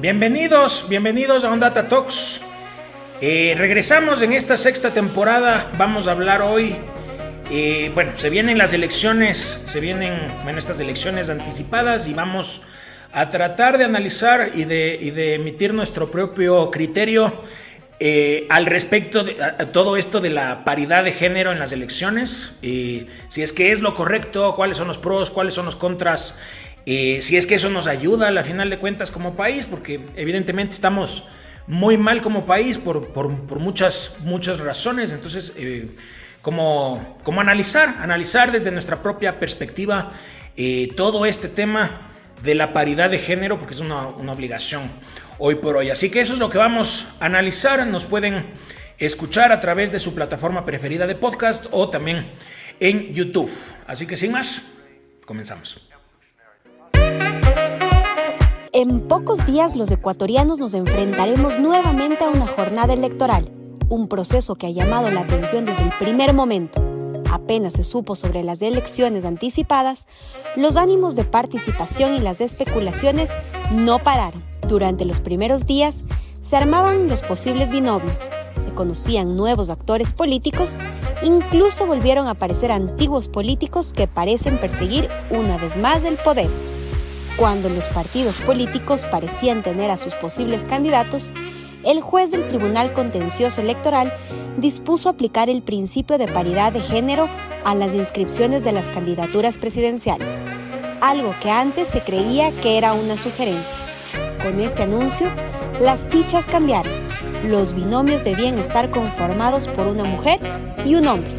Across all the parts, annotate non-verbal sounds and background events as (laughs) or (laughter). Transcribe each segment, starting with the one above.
Bienvenidos, bienvenidos a Ondata Talks. Eh, regresamos en esta sexta temporada. Vamos a hablar hoy. Eh, bueno, se vienen las elecciones, se vienen, bueno, estas elecciones anticipadas y vamos a tratar de analizar y de, emitir nuestro propio criterio eh, al respecto de todo esto de la paridad de género en las elecciones. si es que es lo correcto, cuáles son los pros, cuáles son los contras eh, si es que eso nos ayuda a la final de cuentas como país, porque evidentemente estamos muy mal como país por, muchas, muchas razones. Entonces, eh, como, como, analizar, analizar desde nuestra propia perspectiva eh, todo este tema de la paridad de género, porque es una, una, obligación hoy por hoy. Así que eso es lo que vamos a analizar. Nos pueden escuchar a través de su plataforma preferida de podcast o también en YouTube. Así que sin más, comenzamos. En pocos días los ecuatorianos nos enfrentaremos nuevamente a una jornada electoral, un proceso que ha llamado la atención desde el primer momento. Apenas se supo sobre las elecciones anticipadas, los ánimos de participación y las especulaciones no pararon. Durante los primeros días se armaban los posibles binomios, se conocían nuevos actores políticos, incluso volvieron a aparecer antiguos políticos que parecen perseguir una vez más el poder. Cuando los partidos políticos parecían tener a sus posibles candidatos, el juez del Tribunal Contencioso Electoral dispuso aplicar el principio de paridad de género a las inscripciones de las candidaturas presidenciales, algo que antes se creía que era una sugerencia. Con este anuncio, las fichas cambiaron. Los binomios debían estar conformados por una mujer y un hombre.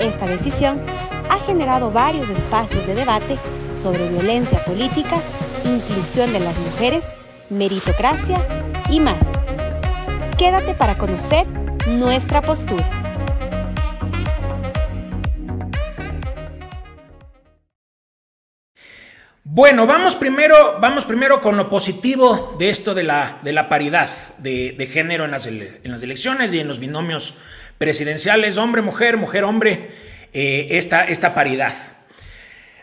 Esta decisión ha generado varios espacios de debate sobre violencia política, inclusión de las mujeres, meritocracia y más. Quédate para conocer nuestra postura. Bueno, vamos primero, vamos primero con lo positivo de esto de la, de la paridad de, género en las, en las, elecciones y en los binomios presidenciales, hombre-mujer, mujer-hombre, eh, esta, esta paridad.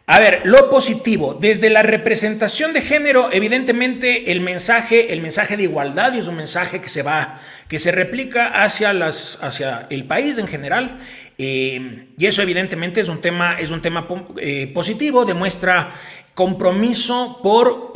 A ver, lo positivo, desde la representación de género, evidentemente el mensaje, el mensaje de igualdad es un mensaje que se va, que se replica hacia, las, hacia el país en general. Eh, y eso evidentemente es un tema, es un tema eh, positivo, demuestra compromiso por,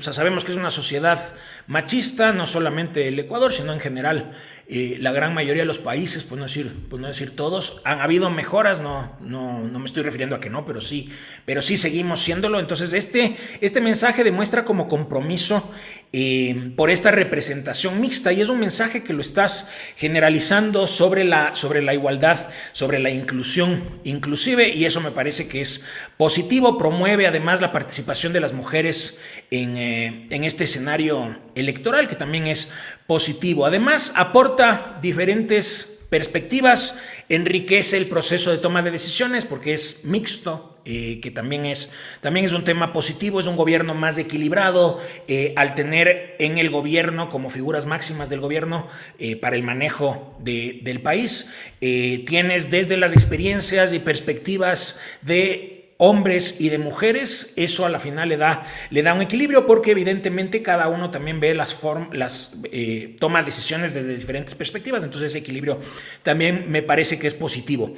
sabemos que es una sociedad machista, no solamente el Ecuador, sino en general la gran mayoría de los países, pues no decir, pues no decir todos, han habido mejoras, no, no, no me estoy refiriendo a que no, pero sí, pero sí seguimos siéndolo. Entonces, este, este mensaje demuestra como compromiso eh, por esta representación mixta y es un mensaje que lo estás generalizando sobre la, sobre la igualdad, sobre la inclusión inclusive, y eso me parece que es positivo, promueve además la participación de las mujeres en, eh, en este escenario electoral, que también es positivo. Además, aporta diferentes perspectivas, enriquece el proceso de toma de decisiones porque es mixto, eh, que también es, también es un tema positivo, es un gobierno más equilibrado, eh, al tener en el gobierno como figuras máximas del gobierno eh, para el manejo del país, tienes desde las experiencias y perspectivas de hombres y de mujeres, eso a la final le da, le da un equilibrio porque evidentemente cada uno también ve las, las eh, toma decisiones desde diferentes perspectivas, entonces ese equilibrio también me parece que es positivo.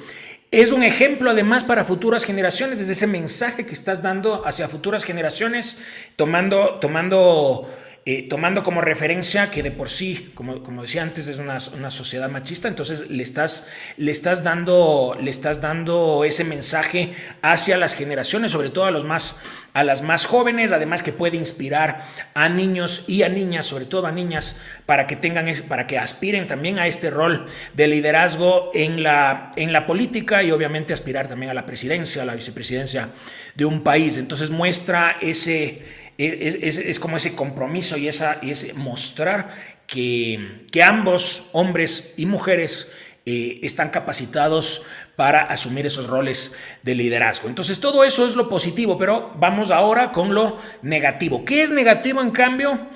Es un ejemplo además para futuras generaciones, es ese mensaje que estás dando hacia futuras generaciones, tomando, tomando eh, tomando como referencia que de por sí, como, como decía antes, es una, sociedad machista, entonces le estás, le, estás dando, le estás dando ese mensaje hacia las generaciones, sobre todo a, los más, a las más jóvenes, además que puede inspirar a niños y a niñas, sobre todo a niñas, para que tengan, para que aspiren también a este rol de liderazgo en la, en la política y obviamente aspirar también a la presidencia, a la vicepresidencia de un país. Entonces muestra ese es, como ese compromiso y, esa, y ese mostrar que, que ambos, hombres y mujeres, eh, están capacitados para asumir esos roles de liderazgo. Entonces todo eso es lo positivo, pero vamos ahora con lo negativo. ¿Qué es negativo en cambio?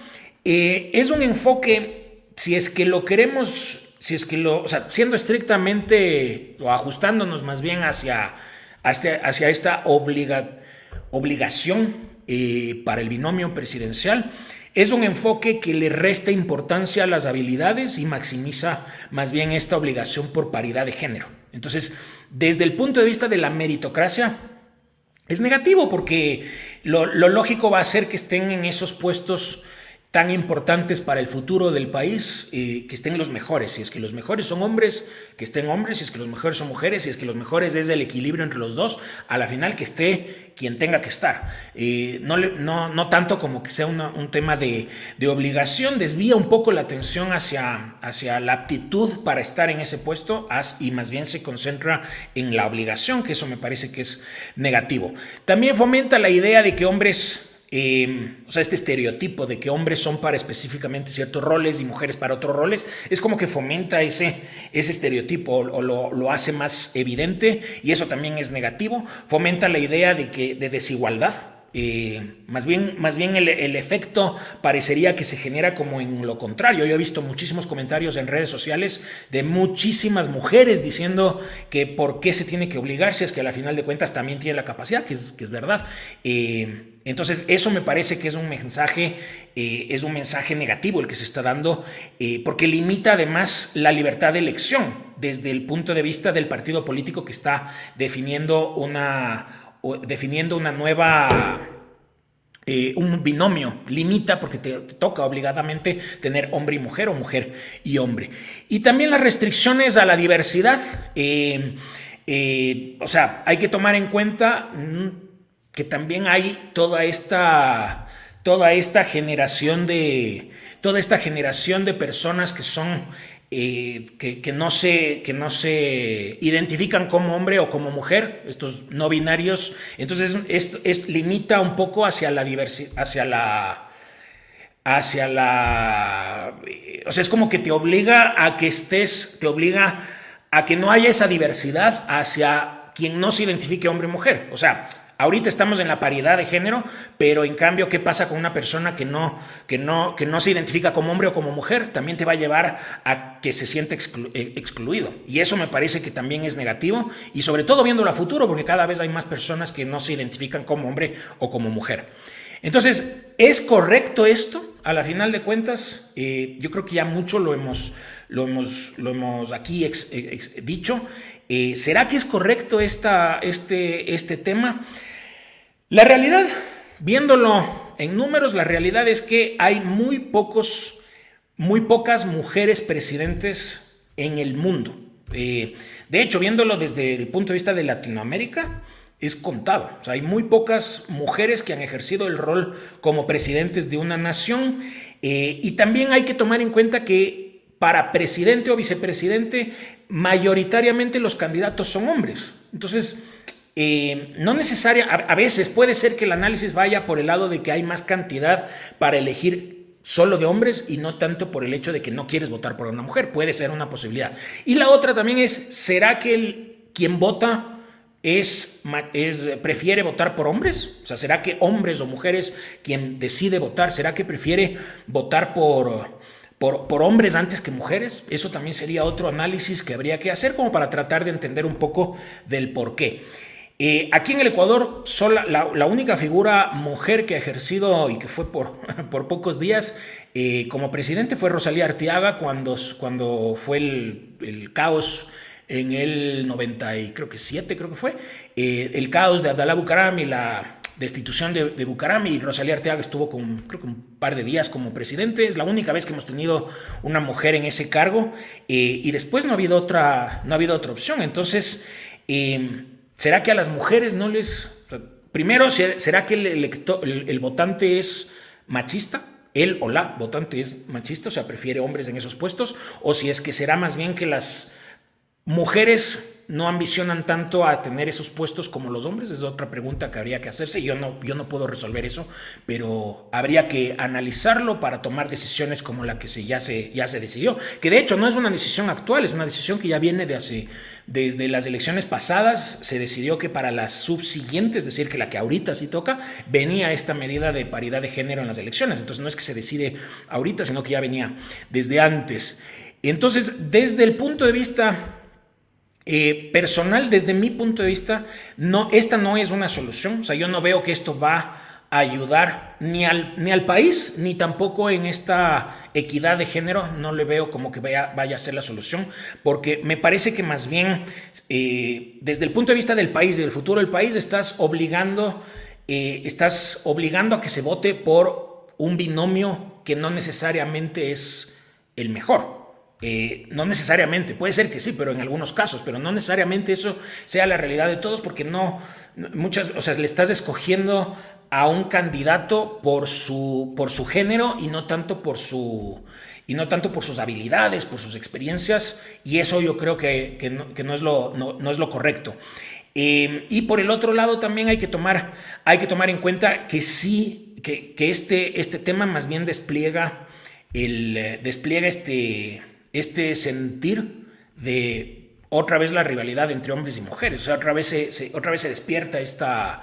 Eh, es un enfoque, si es que lo queremos, si es que lo, o sea, siendo estrictamente o ajustándonos más bien hacia, hacia, hacia esta obliga, obligación para el binomio presidencial, es un enfoque que le resta importancia a las habilidades y maximiza más bien esta obligación por paridad de género. Entonces, desde el punto de vista de la meritocracia, es negativo porque lo, lo lógico va a ser que estén en esos puestos tan importantes para el futuro del país, que estén los mejores. Si es que los mejores son hombres, que estén hombres, si es que los mejores son mujeres, si es que los mejores es el equilibrio entre los dos, a la final que esté quien tenga que estar. no, no, no, tanto como que sea un tema de, de, obligación, desvía un poco la atención hacia, hacia la aptitud para estar en ese puesto y más bien se concentra en la obligación, que eso me parece que es negativo. También fomenta la idea de que hombres Em, o sea, este estereotipo de que hombres son para específicamente ciertos roles y mujeres para otros roles, es como que fomenta ese, ese estereotipo o, lo, hace más evidente y eso también es negativo. Fomenta la idea de, que, de desigualdad. Más bien, más bien el, efecto parecería que se genera como en lo contrario. Yo he visto muchísimos comentarios en redes sociales de muchísimas mujeres diciendo que por qué se tiene que obligarse, es que a final de cuentas también tiene la capacidad, que es, que es verdad. Eh, entonces, eso me parece que es un mensaje, eh, es un mensaje negativo el que se está dando, eh, porque limita además la libertad de elección desde el punto de vista del partido político que está definiendo una, definiendo una nueva eh, un binomio, limita porque te, toca obligadamente tener hombre y mujer o mujer y hombre. Y también las restricciones a la diversidad. o sea, hay que tomar en cuenta mm, que también hay toda esta, toda esta generación de, toda esta generación de personas que son, eh, que, no se, que no se identifican como hombre o como mujer, estos no binarios. Entonces, es, limita un poco hacia la diversidad, hacia la hacia la... O sea, es como que te obliga a que estés, te obliga a que no haya esa diversidad hacia quien no se identifique hombre o mujer. O sea, Ahorita estamos en la paridad de género, pero en cambio, ¿qué pasa con una persona que no, que no, que no se identifica como hombre o como mujer? También te va a llevar a que se siente eh, excluido. Y eso me parece que también es negativo, y sobre todo viéndolo a futuro, porque cada vez hay más personas que no se identifican como hombre o como mujer. Entonces, ¿es correcto esto? A la final de cuentas, eh, yo creo que ya mucho lo hemos, lo hemos, lo hemos aquí dicho. Eh, ¿Será que es correcto esta, este, este tema? La realidad, viéndolo en números, la realidad es que hay muy pocos, muy pocas mujeres presidentes en el mundo. Eh, de hecho, viéndolo desde el punto de vista de Latinoamérica, es contado. hay muy pocas mujeres que han ejercido el rol como presidentes de una nación. Eh, y también hay que tomar en cuenta que para presidente o vicepresidente, mayoritariamente los candidatos son hombres. Entonces, eh, no necesaria, a, veces puede ser que el análisis vaya por el lado de que hay más cantidad para elegir solo de hombres y no tanto por el hecho de que no quieres votar por una mujer. Puede ser una posibilidad. Y la otra también es, ¿será que el, quien vota es, es, prefiere votar por hombres? O sea, ¿será que hombres o mujeres quien decide votar, será que prefiere votar por por, hombres antes que mujeres. Eso también sería otro análisis que habría que hacer como para tratar de entender un poco del por qué. Eh, aquí en el Ecuador, sola, la, única figura mujer que ha ejercido y que fue por, (laughs) por pocos días eh, como presidente fue Rosalía Arteaga cuando, cuando fue el, caos en el 90 y creo que 7 creo que fue, eh, el caos de Abdalá Bucaram y la destitución de, Bucaram y Rosalía Arteaga estuvo con, creo que un par de días como presidente. Es la única vez que hemos tenido una mujer en ese cargo eh, y después no ha habido otra, no ha habido otra opción. Entonces, eh, ¿será que a las mujeres no les... primero, ¿será que el, el, votante es machista? él o la votante es machista, o sea, prefiere hombres en esos puestos, o si es que será más bien que las mujeres no ambicionan tanto a tener esos puestos como los hombres? Es otra pregunta que habría que hacerse. Yo no, yo no puedo resolver eso, pero habría que analizarlo para tomar decisiones como la que se, ya, se, ya se decidió. Que de hecho no es una decisión actual, es una decisión que ya viene de hace, desde las elecciones pasadas. Se decidió que para las subsiguientes, es decir, que la que ahorita sí toca, venía esta medida de paridad de género en las elecciones. Entonces no es que se decide ahorita, sino que ya venía desde antes. Entonces, desde el punto de vista eh, personal, desde mi punto de vista, no, esta no es una solución. O sea, yo no veo que esto va ayudar ni al, ni al país, ni tampoco en esta equidad de género. No le veo como que vaya, vaya a ser la solución, porque me parece que más bien eh, desde el punto de vista del país, del futuro del país, estás obligando, eh, estás obligando a que se vote por un binomio que no necesariamente es el mejor. Eh, no necesariamente, puede ser que sí, pero en algunos casos, pero no necesariamente eso sea la realidad de todos, porque no, muchas, o sea, le estás escogiendo a un candidato por su, por su género y no tanto por su y no tanto por sus habilidades, por sus experiencias, y eso yo creo que, no, es, lo, no, es lo correcto. Eh, y por el otro lado también hay que tomar, hay que tomar en cuenta que sí, que, este, este tema más bien despliega, el, eh, despliega este, este sentir de otra vez la rivalidad entre hombres y mujeres. O sea, otra vez se, otra vez se despierta esta,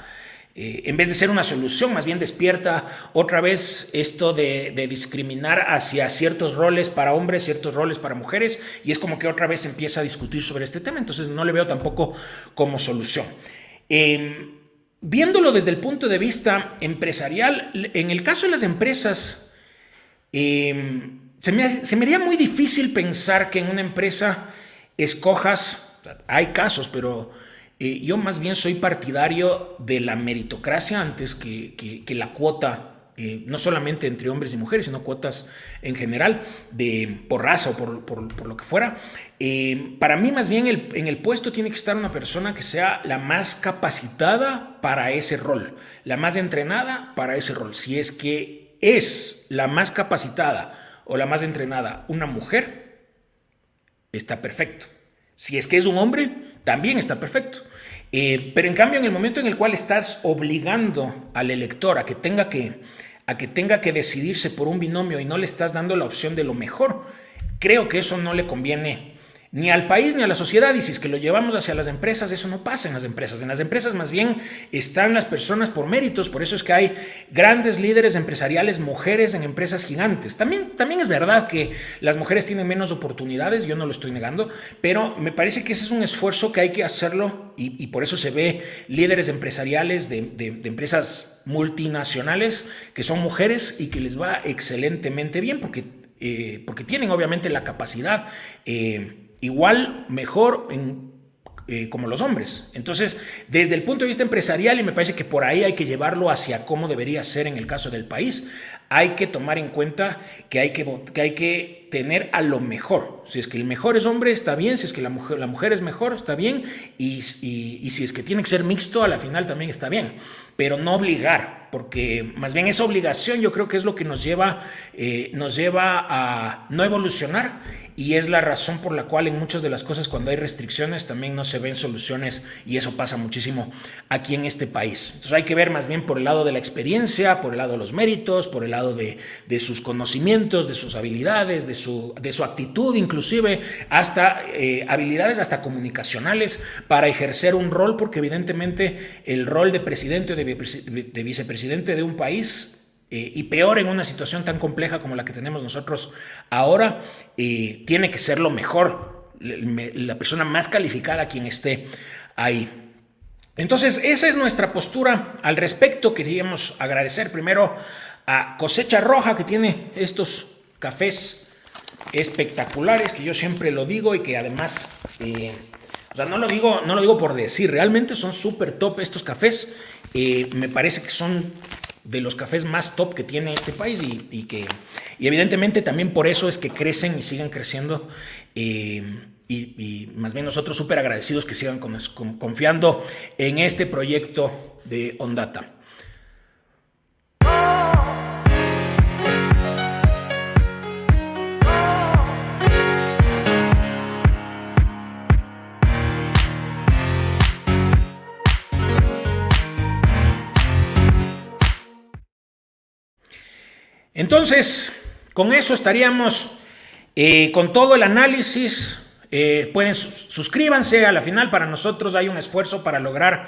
eh, en vez de ser una solución, más bien despierta otra vez esto de, discriminar hacia ciertos roles para hombres, ciertos roles para mujeres, y es como que otra vez empieza a discutir sobre este tema, entonces no le veo tampoco como solución. Em, viéndolo desde el punto de vista empresarial, en el caso de las empresas, em, se me, haría muy difícil pensar que en una empresa escojas, hay casos, pero eh, yo más bien soy partidario de la meritocracia antes que, la cuota, eh, no solamente entre hombres y mujeres, sino cuotas en general, de, por raza o por, lo que fuera. Eh, para mí más bien en el puesto tiene que estar una persona que sea la más capacitada para ese rol, la más entrenada para ese rol. Si es que es la más capacitada, o la más entrenada una mujer, está perfecto. Si es que es un hombre, también está perfecto. Eh, pero en cambio, en el momento en el cual estás obligando al elector a que tenga que, a que tenga que decidirse por un binomio y no le estás dando la opción de lo mejor, creo que eso no le conviene ni al país ni a la sociedad. Y si es que lo llevamos hacia las empresas, eso no pasa en las empresas. En las empresas más bien están las personas por méritos. Por eso es que hay grandes líderes empresariales, mujeres en empresas gigantes. También, también es verdad que las mujeres tienen menos oportunidades, yo no lo estoy negando, pero me parece que ese es un esfuerzo que hay que hacerlo y, por eso se ve líderes empresariales de, empresas multinacionales que son mujeres y que les va excelentemente bien porque, eh, porque tienen obviamente la capacidad. Eh, igual, mejor eh, como los hombres. Entonces, desde el punto de vista empresarial, y me parece que por ahí hay que llevarlo hacia cómo debería ser en el caso del país, hay que tomar en cuenta que hay que, que, hay que tener a lo mejor. Si es que el mejor es hombre, está bien. Si es que la mujer, la mujer es mejor, está bien. Y, y, si es que tiene que ser mixto, a la final también está bien. Pero no obligar, porque más bien esa obligación yo creo que es lo que nos lleva, eh, nos lleva a no evolucionar y es la razón por la cual en muchas de las cosas cuando hay restricciones también no se ven soluciones y eso pasa muchísimo aquí en este país. Entonces hay que ver más bien por el lado de la experiencia, por el lado de los méritos, por el lado de, sus conocimientos, de sus habilidades, de su, de su actitud inclusive, hasta eh, habilidades hasta comunicacionales para ejercer un rol, porque evidentemente el rol de presidente o de vicepresidente de un país eh, y peor en una situación tan compleja como la que tenemos nosotros ahora, eh, tiene que ser lo mejor, la persona más calificada quien esté ahí. Entonces, esa es nuestra postura al respecto. Queríamos agradecer primero a Cosecha Roja que tiene estos cafés espectaculares, que yo siempre lo digo y que además, eh, o sea, no lo digo, no lo digo por decir, realmente son súper top estos cafés. me parece que son de los cafés más top que tiene este país y, que y evidentemente también por eso es que crecen y siguen creciendo eh, y, más bien nosotros súper agradecidos que sigan confiando en este proyecto de Ondata. Entonces, con eso estaríamos eh, con todo el análisis. Eh, pueden suscríbanse a la final. Para nosotros hay un esfuerzo para lograr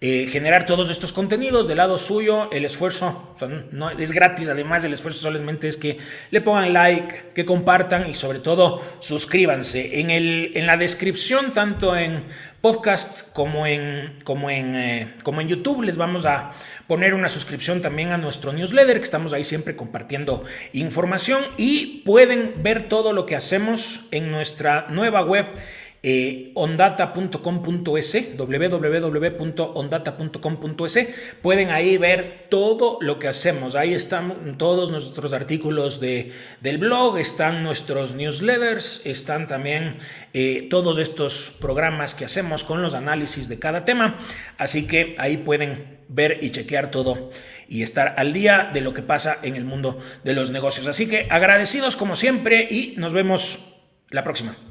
eh, generar todos estos contenidos del lado suyo. El esfuerzo no, es gratis, además el esfuerzo solamente es que le pongan like, que compartan y sobre todo suscríbanse. En, el, en la descripción, tanto en podcast como en, como, en, eh, como en YouTube, les vamos a poner una suscripción también a nuestro newsletter, que estamos ahí siempre compartiendo información y pueden ver todo lo que hacemos en nuestra nueva web eh, ondata.com.es, www.ondata.com.es. Pueden ahí ver todo lo que hacemos. Ahí están todos nuestros artículos de, del blog, están nuestros newsletters, están también eh, todos estos programas que hacemos con los análisis de cada tema. Así que ahí pueden ver y chequear todo y estar al día de lo que pasa en el mundo de los negocios. Así que agradecidos como siempre y nos vemos la próxima.